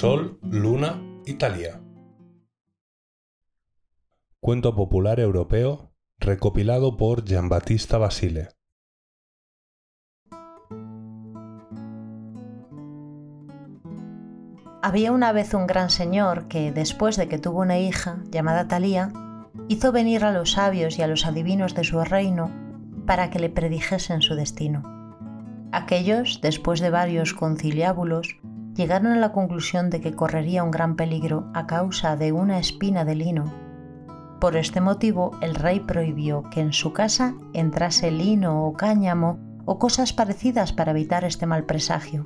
Sol, Luna y Talía. Cuento popular europeo recopilado por Giambattista Basile. Había una vez un gran señor que, después de que tuvo una hija llamada Talía, hizo venir a los sabios y a los adivinos de su reino para que le predijesen su destino. Aquellos, después de varios conciliábulos, llegaron a la conclusión de que correría un gran peligro a causa de una espina de lino. Por este motivo, el rey prohibió que en su casa entrase lino o cáñamo o cosas parecidas para evitar este mal presagio.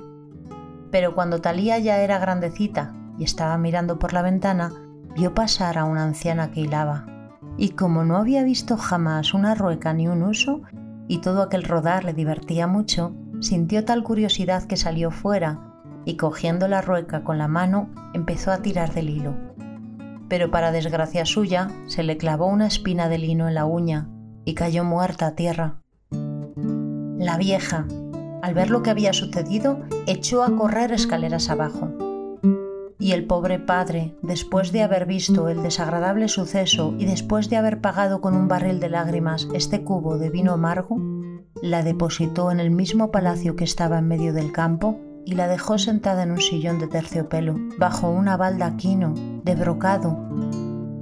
Pero cuando Talía ya era grandecita y estaba mirando por la ventana, vio pasar a una anciana que hilaba. Y como no había visto jamás una rueca ni un uso, y todo aquel rodar le divertía mucho, sintió tal curiosidad que salió fuera y cogiendo la rueca con la mano empezó a tirar del hilo. Pero para desgracia suya se le clavó una espina de lino en la uña y cayó muerta a tierra. La vieja, al ver lo que había sucedido, echó a correr escaleras abajo. Y el pobre padre, después de haber visto el desagradable suceso y después de haber pagado con un barril de lágrimas este cubo de vino amargo, la depositó en el mismo palacio que estaba en medio del campo y la dejó sentada en un sillón de terciopelo, bajo una baldaquino de brocado,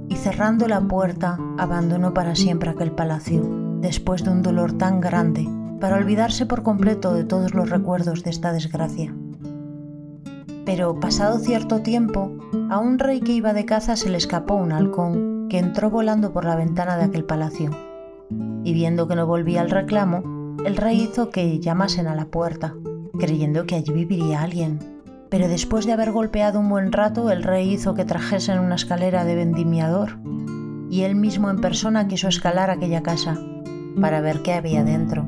y cerrando la puerta abandonó para siempre aquel palacio, después de un dolor tan grande, para olvidarse por completo de todos los recuerdos de esta desgracia. Pero pasado cierto tiempo, a un rey que iba de caza se le escapó un halcón que entró volando por la ventana de aquel palacio. Y viendo que no volvía al reclamo, el rey hizo que llamasen a la puerta creyendo que allí viviría alguien. Pero después de haber golpeado un buen rato, el rey hizo que trajesen una escalera de vendimiador, y él mismo en persona quiso escalar aquella casa para ver qué había dentro.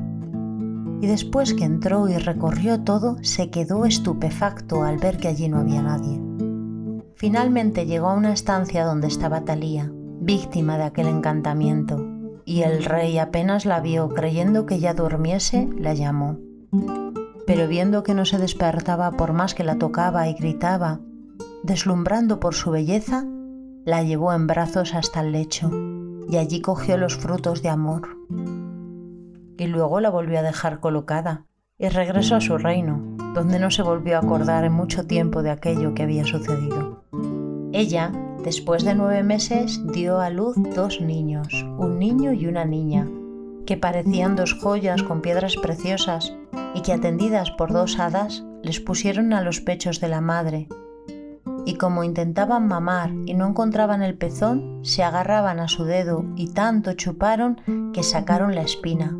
Y después que entró y recorrió todo, se quedó estupefacto al ver que allí no había nadie. Finalmente llegó a una estancia donde estaba Talía, víctima de aquel encantamiento, y el rey apenas la vio creyendo que ya durmiese, la llamó pero viendo que no se despertaba por más que la tocaba y gritaba, deslumbrando por su belleza, la llevó en brazos hasta el lecho y allí cogió los frutos de amor. Y luego la volvió a dejar colocada y regresó a su reino, donde no se volvió a acordar en mucho tiempo de aquello que había sucedido. Ella, después de nueve meses, dio a luz dos niños, un niño y una niña, que parecían dos joyas con piedras preciosas y que atendidas por dos hadas les pusieron a los pechos de la madre. Y como intentaban mamar y no encontraban el pezón, se agarraban a su dedo y tanto chuparon que sacaron la espina.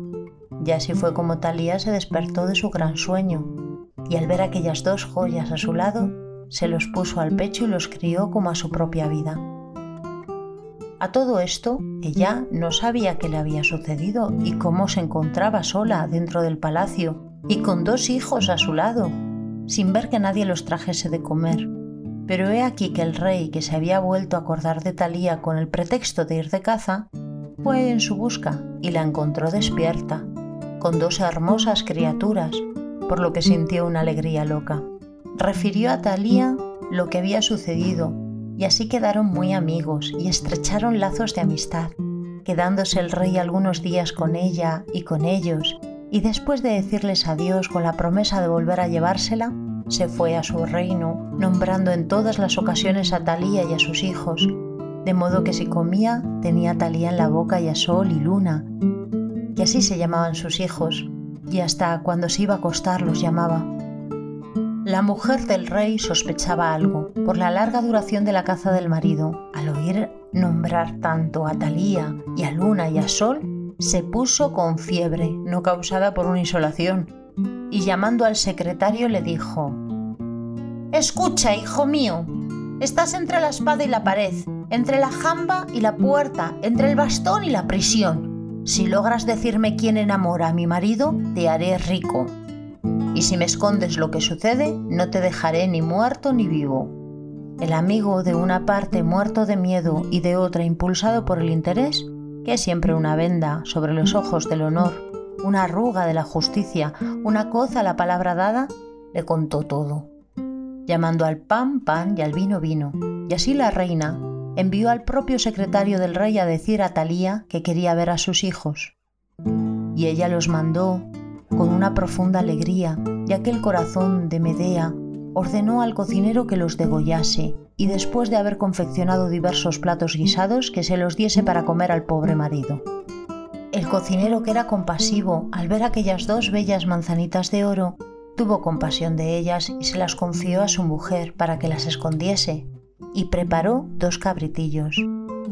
Y así fue como Talía se despertó de su gran sueño, y al ver aquellas dos joyas a su lado, se los puso al pecho y los crió como a su propia vida. A todo esto, ella no sabía qué le había sucedido y cómo se encontraba sola dentro del palacio y con dos hijos a su lado, sin ver que nadie los trajese de comer. Pero he aquí que el rey, que se había vuelto a acordar de Talía con el pretexto de ir de caza, fue en su busca y la encontró despierta, con dos hermosas criaturas, por lo que sintió una alegría loca. Refirió a Talía lo que había sucedido y así quedaron muy amigos y estrecharon lazos de amistad, quedándose el rey algunos días con ella y con ellos y después de decirles adiós con la promesa de volver a llevársela, se fue a su reino, nombrando en todas las ocasiones a Talía y a sus hijos, de modo que si comía tenía Talía en la boca y a Sol y Luna, y así se llamaban sus hijos, y hasta cuando se iba a acostar los llamaba. La mujer del rey sospechaba algo por la larga duración de la caza del marido. Al oír nombrar tanto a Talía y a Luna y a Sol, se puso con fiebre, no causada por una insolación, y llamando al secretario le dijo, Escucha, hijo mío, estás entre la espada y la pared, entre la jamba y la puerta, entre el bastón y la prisión. Si logras decirme quién enamora a mi marido, te haré rico. Y si me escondes lo que sucede, no te dejaré ni muerto ni vivo. El amigo de una parte muerto de miedo y de otra impulsado por el interés, que es siempre una venda sobre los ojos del honor, una arruga de la justicia, una coza a la palabra dada, le contó todo. llamando al pan pan y al vino vino. Y así la reina envió al propio secretario del rey a decir a Talía que quería ver a sus hijos. Y ella los mandó con una profunda alegría, ya que el corazón de Medea ordenó al cocinero que los degollase y después de haber confeccionado diversos platos guisados que se los diese para comer al pobre marido. El cocinero, que era compasivo, al ver aquellas dos bellas manzanitas de oro, tuvo compasión de ellas y se las confió a su mujer para que las escondiese, y preparó dos cabritillos,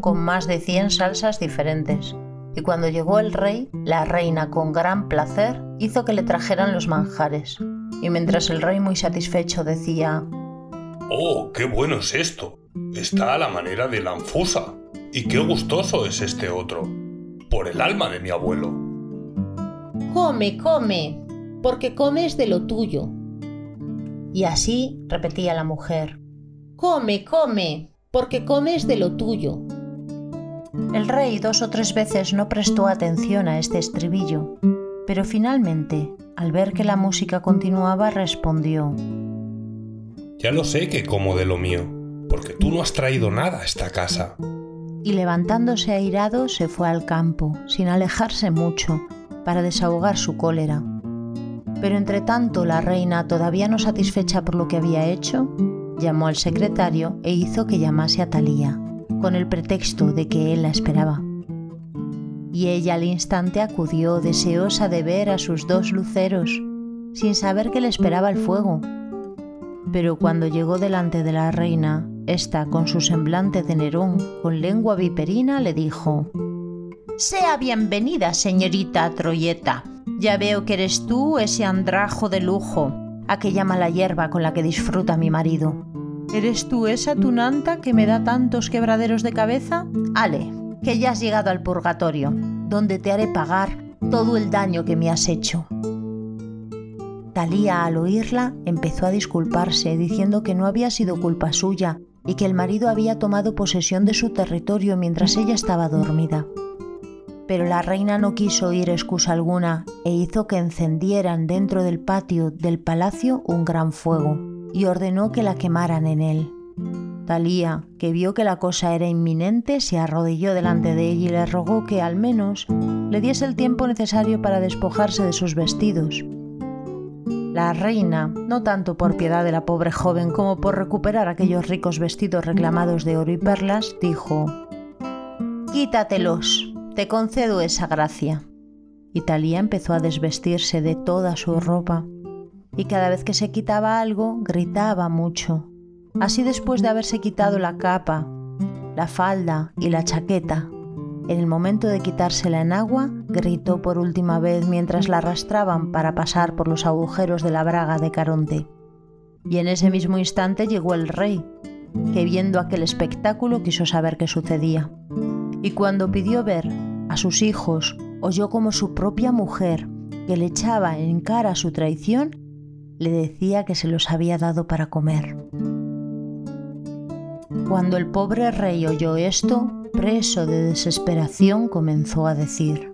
con más de cien salsas diferentes. Y cuando llegó el rey, la reina con gran placer hizo que le trajeran los manjares. Y mientras el rey muy satisfecho decía, ¡Oh, qué bueno es esto! Está a la manera de la anfusa. Y qué gustoso es este otro. Por el alma de mi abuelo. Come, come, porque comes de lo tuyo. Y así repetía la mujer. Come, come, porque comes de lo tuyo. El rey dos o tres veces no prestó atención a este estribillo, pero finalmente, al ver que la música continuaba, respondió. Ya lo sé que como de lo mío, porque tú no has traído nada a esta casa. Y levantándose airado se fue al campo, sin alejarse mucho, para desahogar su cólera. Pero entre tanto la reina, todavía no satisfecha por lo que había hecho, llamó al secretario e hizo que llamase a Talía, con el pretexto de que él la esperaba. Y ella al instante acudió deseosa de ver a sus dos luceros, sin saber que le esperaba el fuego, pero cuando llegó delante de la reina, ésta con su semblante de Nerón, con lengua viperina, le dijo Sea bienvenida, señorita Troyeta. Ya veo que eres tú ese andrajo de lujo, aquella mala hierba con la que disfruta mi marido. ¿Eres tú esa tunanta que me da tantos quebraderos de cabeza? Ale, que ya has llegado al purgatorio, donde te haré pagar todo el daño que me has hecho. Talía, al oírla, empezó a disculparse, diciendo que no había sido culpa suya y que el marido había tomado posesión de su territorio mientras ella estaba dormida. Pero la reina no quiso oír excusa alguna e hizo que encendieran dentro del patio del palacio un gran fuego y ordenó que la quemaran en él. Talía, que vio que la cosa era inminente, se arrodilló delante de ella y le rogó que al menos le diese el tiempo necesario para despojarse de sus vestidos la reina, no tanto por piedad de la pobre joven como por recuperar aquellos ricos vestidos reclamados de oro y perlas, dijo, Quítatelos, te concedo esa gracia. Y Talía empezó a desvestirse de toda su ropa, y cada vez que se quitaba algo, gritaba mucho. Así después de haberse quitado la capa, la falda y la chaqueta, en el momento de quitársela en agua, gritó por última vez mientras la arrastraban para pasar por los agujeros de la braga de Caronte. Y en ese mismo instante llegó el rey, que viendo aquel espectáculo quiso saber qué sucedía. Y cuando pidió ver a sus hijos, oyó como su propia mujer, que le echaba en cara su traición, le decía que se los había dado para comer. Cuando el pobre rey oyó esto, preso de desesperación, comenzó a decir,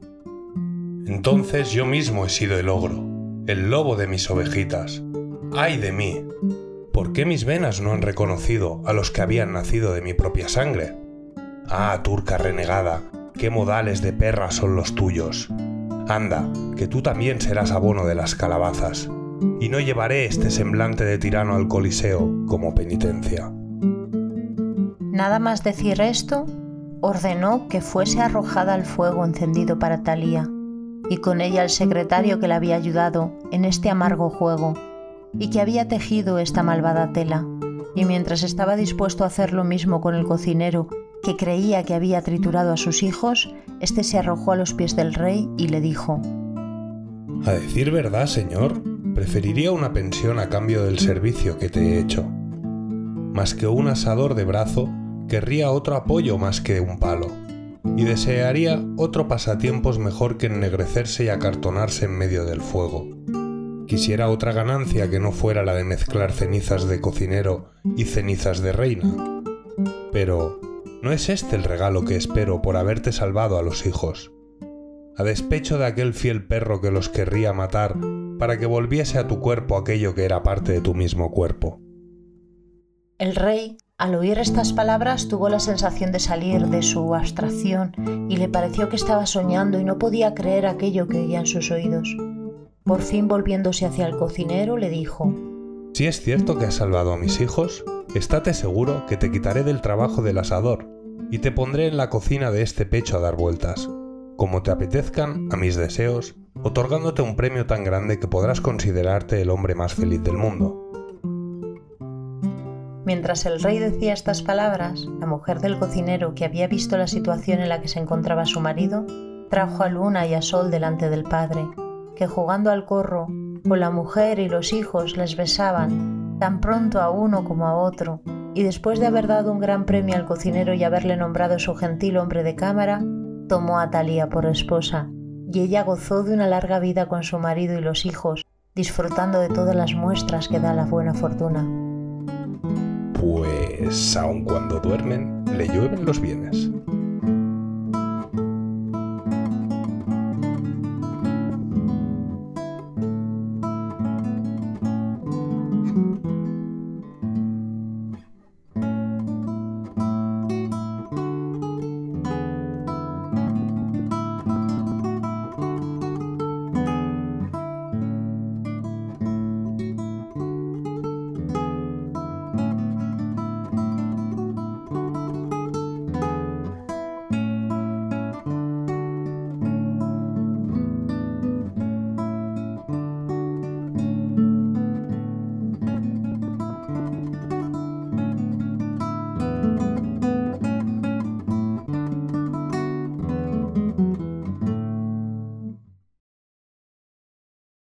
Entonces yo mismo he sido el ogro, el lobo de mis ovejitas. ¡Ay de mí! ¿Por qué mis venas no han reconocido a los que habían nacido de mi propia sangre? Ah, turca renegada, qué modales de perra son los tuyos. Anda, que tú también serás abono de las calabazas, y no llevaré este semblante de tirano al Coliseo como penitencia. Nada más decir esto, ordenó que fuese arrojada al fuego encendido para Talía, y con ella el secretario que la había ayudado en este amargo juego, y que había tejido esta malvada tela. Y mientras estaba dispuesto a hacer lo mismo con el cocinero, que creía que había triturado a sus hijos, éste se arrojó a los pies del rey y le dijo, A decir verdad, señor, preferiría una pensión a cambio del servicio que te he hecho, más que un asador de brazo querría otro apoyo más que un palo, y desearía otro pasatiempos mejor que ennegrecerse y acartonarse en medio del fuego. Quisiera otra ganancia que no fuera la de mezclar cenizas de cocinero y cenizas de reina. Pero, ¿no es este el regalo que espero por haberte salvado a los hijos? A despecho de aquel fiel perro que los querría matar para que volviese a tu cuerpo aquello que era parte de tu mismo cuerpo. El rey, al oír estas palabras, tuvo la sensación de salir de su abstracción y le pareció que estaba soñando y no podía creer aquello que oía en sus oídos. Por fin volviéndose hacia el cocinero, le dijo, Si es cierto que has salvado a mis hijos, estate seguro que te quitaré del trabajo del asador y te pondré en la cocina de este pecho a dar vueltas, como te apetezcan a mis deseos, otorgándote un premio tan grande que podrás considerarte el hombre más feliz del mundo. Mientras el rey decía estas palabras, la mujer del cocinero, que había visto la situación en la que se encontraba su marido, trajo a Luna y a Sol delante del padre, que jugando al corro, con la mujer y los hijos les besaban, tan pronto a uno como a otro, y después de haber dado un gran premio al cocinero y haberle nombrado su gentil hombre de cámara, tomó a Talía por esposa, y ella gozó de una larga vida con su marido y los hijos, disfrutando de todas las muestras que da la buena fortuna. Pues aun cuando duermen, le llueven los bienes.